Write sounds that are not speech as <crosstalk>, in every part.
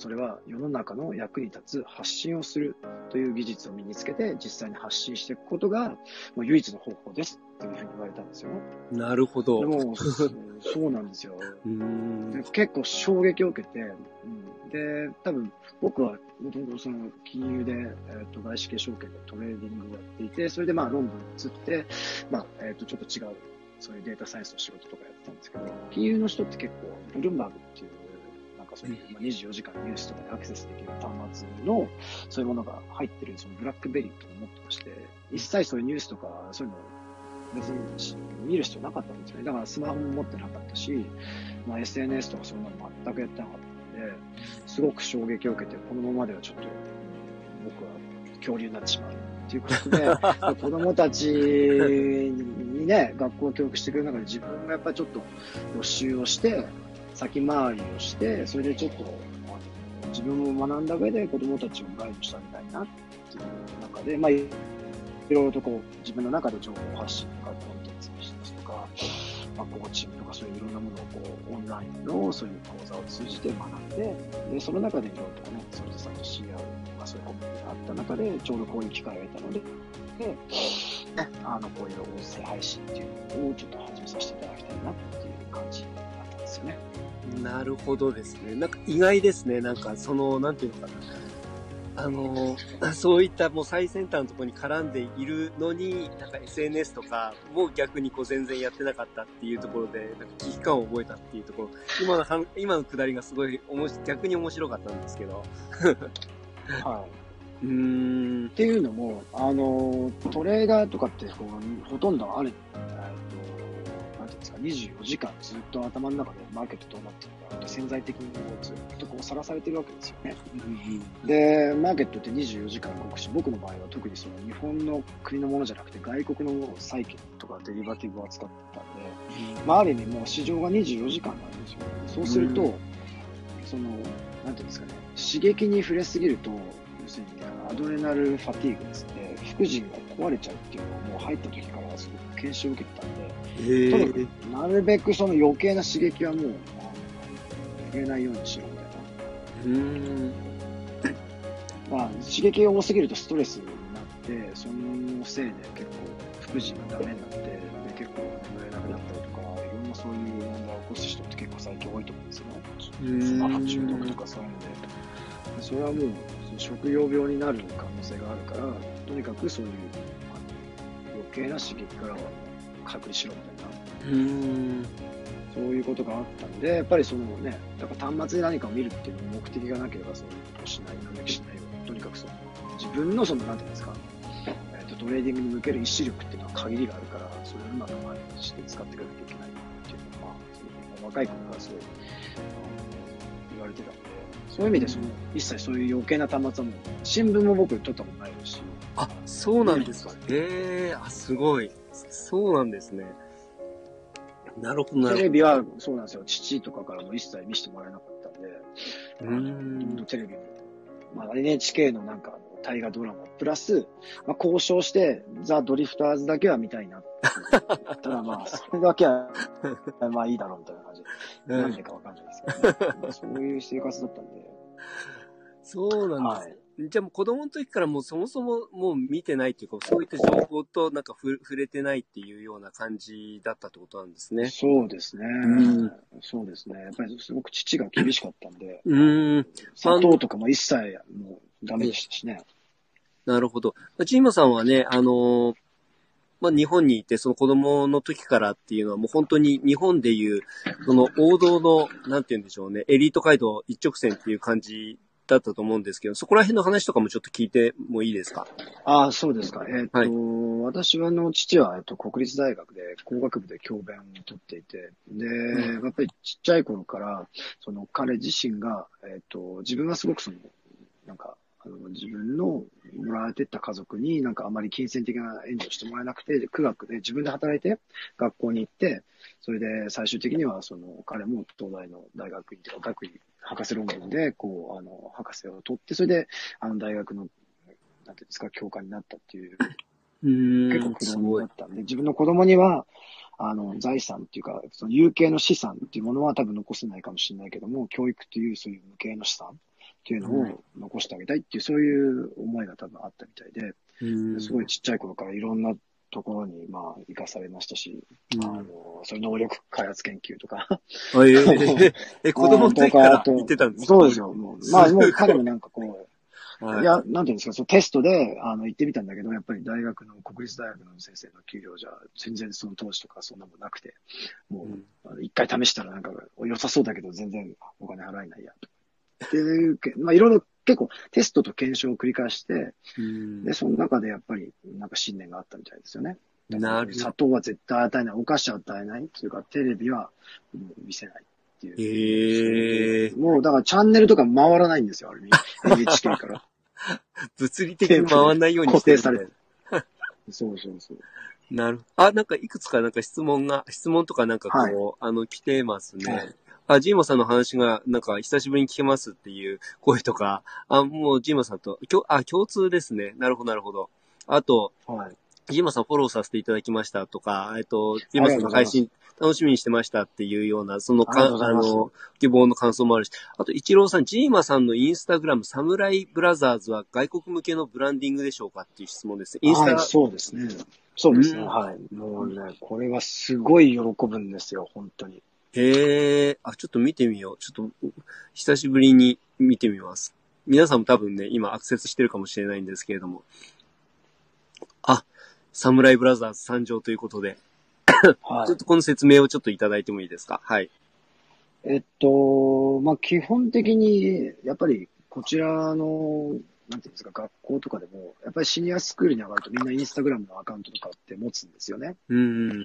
それは世の中の役に立つ発信をするという技術を身につけて実際に発信していくことが、もう唯一の方法ですっていうふうに言われたんですよ。なるほど。でも、<laughs> そうなんですよ。うん結構衝撃を受けて、うん、で、多分僕はもともとその金融で、えーと、外資系証券でトレーディングをやっていて、それでまあロンドンに移って、まあ、えっ、ー、と、ちょっと違う、そういうデータサイエンスの仕事とかやってたんですけど、金融の人って結構、ブルームバーグっていう、かそういう、まあ、24時間ニュースとかでアクセスできる端末の、そういうものが入ってる、そのブラックベリーとか持ってまして、一切そういうニュースとか、そういうの別に見る必要なかったんですよね。だからスマホも持ってなかったし、まあ、SNS とかそんなの全くやってなかったので、すごく衝撃を受けて、このままではちょっと僕は恐竜になってしまうっていうことで、<laughs> 子供たちにね、学校を教育してくれる中で自分がやっぱりちょっと予習をして、先回りをして、それでちょっと自分も学んだ上で子供たちをガイドしてあげたいなっていう中で、まあ、いろいろとこう自分の中で情報発信とかコンテンツにしとか、まあ、コーチングとかそういういろんなものをこうオンラインのそういう講座を通じて学んで、でその中でいろいろとね、それぞれと知り合う、まあ、そういうコミュニティがあった中で、ちょうどこういう機会が得たので、で、ね、あの、こういう音声配信っていうのをちょっと始めさせていただきたいなっていう感じですよね。なるほどですね。なんか意外ですね。なんかその、なんていうのかな。あの、<laughs> そういったもう最先端のところに絡んでいるのに、なんか SNS とかも逆にこう全然やってなかったっていうところで、なんか危機感を覚えたっていうところ、今の、今のくだりがすごいおもし、逆に面白かったんですけど。はい。<laughs> うん。っていうのも、あの、トレーダーとかってこうほとんどある、ですか、24時間ずっと頭の中でマーケットどうなってるかって潜在的にもうずっとこうさらされてるわけですよね。で、マーケットって24時間動くし、僕の場合は特にその日本の国のものじゃなくて外国の債券とかデリバティブを扱ったんで、まあ、ある意味もう市場が24時間なんですよ。そうすると、その、なんていうんですかね、刺激に触れすぎると、要するにアドレナルファティーグですね、副腎が壊れちゃうっていうのをもう入った時からすごく研修を受けてたんで、とにかくなるべくその余計な刺激はもう、入れないようにしようみたいな。うんまあ、刺激が多すぎるとストレスになって、そのせいで結構副腎がダメになって、で結構眠れなくなったりとか、いろんなそういう問題を起こす人って結構最近多いと思うんですよね。スマホ中毒とかそういうので。それはもう食用病になる可能性があるから、とにかくそういう余計な刺激からは隔離しろみたいな。うんそういうことがあったんで、やっぱりそのね、だから端末で何かを見るっていうの目的がなければそういうことをしない、なるべくしないように、とにかくその自分のその、なんていうんですか、えーと、トレーディングに向ける意志力っていうのは限りがあるから、それをうまくマネージして使っていかなきゃいけないっていうのは、その若い頃からすごい言われてたんで、そういう意味でその、一切そういう余計な端末はもう、新聞も僕取ったことないですし。あ、そうなんですか。へえー、あ、すごい。そうなんですね。なるほど、なるほど。テレビは、そうなんですよ。父とかからも一切見せてもらえなかったんで、うんテレビも、まあ、NHK のなんか、大河ドラマ、プラス、まあ、交渉して、ザ・ドリフターズだけは見たいなたら、まあ、<laughs> それだけは、まあいいだろうみたいな感じで、なんでかわかんないですけど、ね、そういう生活だったんで。そうなんです、はいじゃあもう子供の時からもうそもそももう見てないっていうか、そういった情報となんか触れてないっていうような感じだったってことなんですね。そうですね。うん、そうですね。やっぱりすごく父が厳しかったんで、うん。砂糖とかも一切もうダメでしたしね。なるほど。チームさんはね、あのー、まあ、日本にいて、その子供の時からっていうのはもう本当に日本でいう、その王道の、なんて言うんでしょうね、エリート街道一直線っていう感じだったと思うんですけど、そこら辺の話とかもちょっと聞いてもいいですか？ああ、そうですか。えっ、ー、と、はい、私はの父は、えっと、国立大学で工学部で教鞭を取っていて、で、うん、やっぱりちっちゃい頃から、その彼自身が、えっ、と、自分はすごくその、なんか、あの自分のもらえてった家族になんかあまり金銭的な援助をしてもらえなくて、苦学で自分で働いて学校に行って、それで最終的にはその彼も東大の大学院とか学位博士論文で、こう、あの、博士を取って、それで、あの、大学の、なんていうんですか、教官になったっていう、結構苦労だったんで、自分の子供には、あの、財産っていうか、その有形の資産っていうものは多分残せないかもしれないけども、教育というそういう無形の資産、っていうのを残してあげたいっていう、そういう思いが多分あったみたいで、すごいちっちゃい頃からいろんなところに、まあ、生かされましたし、うん、あの、そういう能力開発研究とか。え <laughs> <laughs> 子供の時から言ってたんですか？そうですよ。もう。まあ、もう彼もなんかこう、<laughs> はい、いや、なんていうんですか、そのテストで、あの、行ってみたんだけど、やっぱり大学の、国立大学の先生の給料じゃ、全然その当時とかそんなもんなくて、もう、一、うん、回試したらなんか、良さそうだけど全然お金払えないや、と。っていう、まあ、いろいろ結構テストと検証を繰り返して、で、その中でやっぱりなんか信念があったみたいですよね。なる砂糖は絶対与えない、お菓子は与えないっていうか、テレビは見せないっていう。へえー。もうだからチャンネルとか回らないんですよ、ある意味。NHK から。<laughs> 物理的に回らないようにしてる。固定されてる。そうそうそう。なるあ、なんかいくつかなんか質問が、質問とかなんかこう、はい、あの、来てますね。はいあ、ジーモさんの話が、なんか、久しぶりに聞けますっていう声とか、あ、もう、ジーモさんと、きょあ、共通ですね。なるほど、なるほど。あと、はい。ジーモさんフォローさせていただきましたとか、えっと、ジーモさんの配信楽しみにしてましたっていうような、そのか、あの、希望の感想もあるし、あと、イチローさん、ジーマさんのインスタグラム、サムライブラザーズは外国向けのブランディングでしょうかっていう質問です。インスタ、はい、そうですね。そうですね。はい。もうね、これはすごい喜ぶんですよ、本当に。へえ、あ、ちょっと見てみよう。ちょっと、久しぶりに見てみます。皆さんも多分ね、今アクセスしてるかもしれないんですけれども。あ、サムライブラザーズ参上ということで。はい、ちょっとこの説明をちょっといただいてもいいですか？はい。えっと、まあ、基本的に、やっぱり、こちらの、なんていうんですか、学校とかでも、やっぱりシニアスクールに上がるとみんなインスタグラムのアカウントとかって持つんですよね。うん。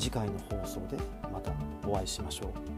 次回の放送でまたお会いしましょう。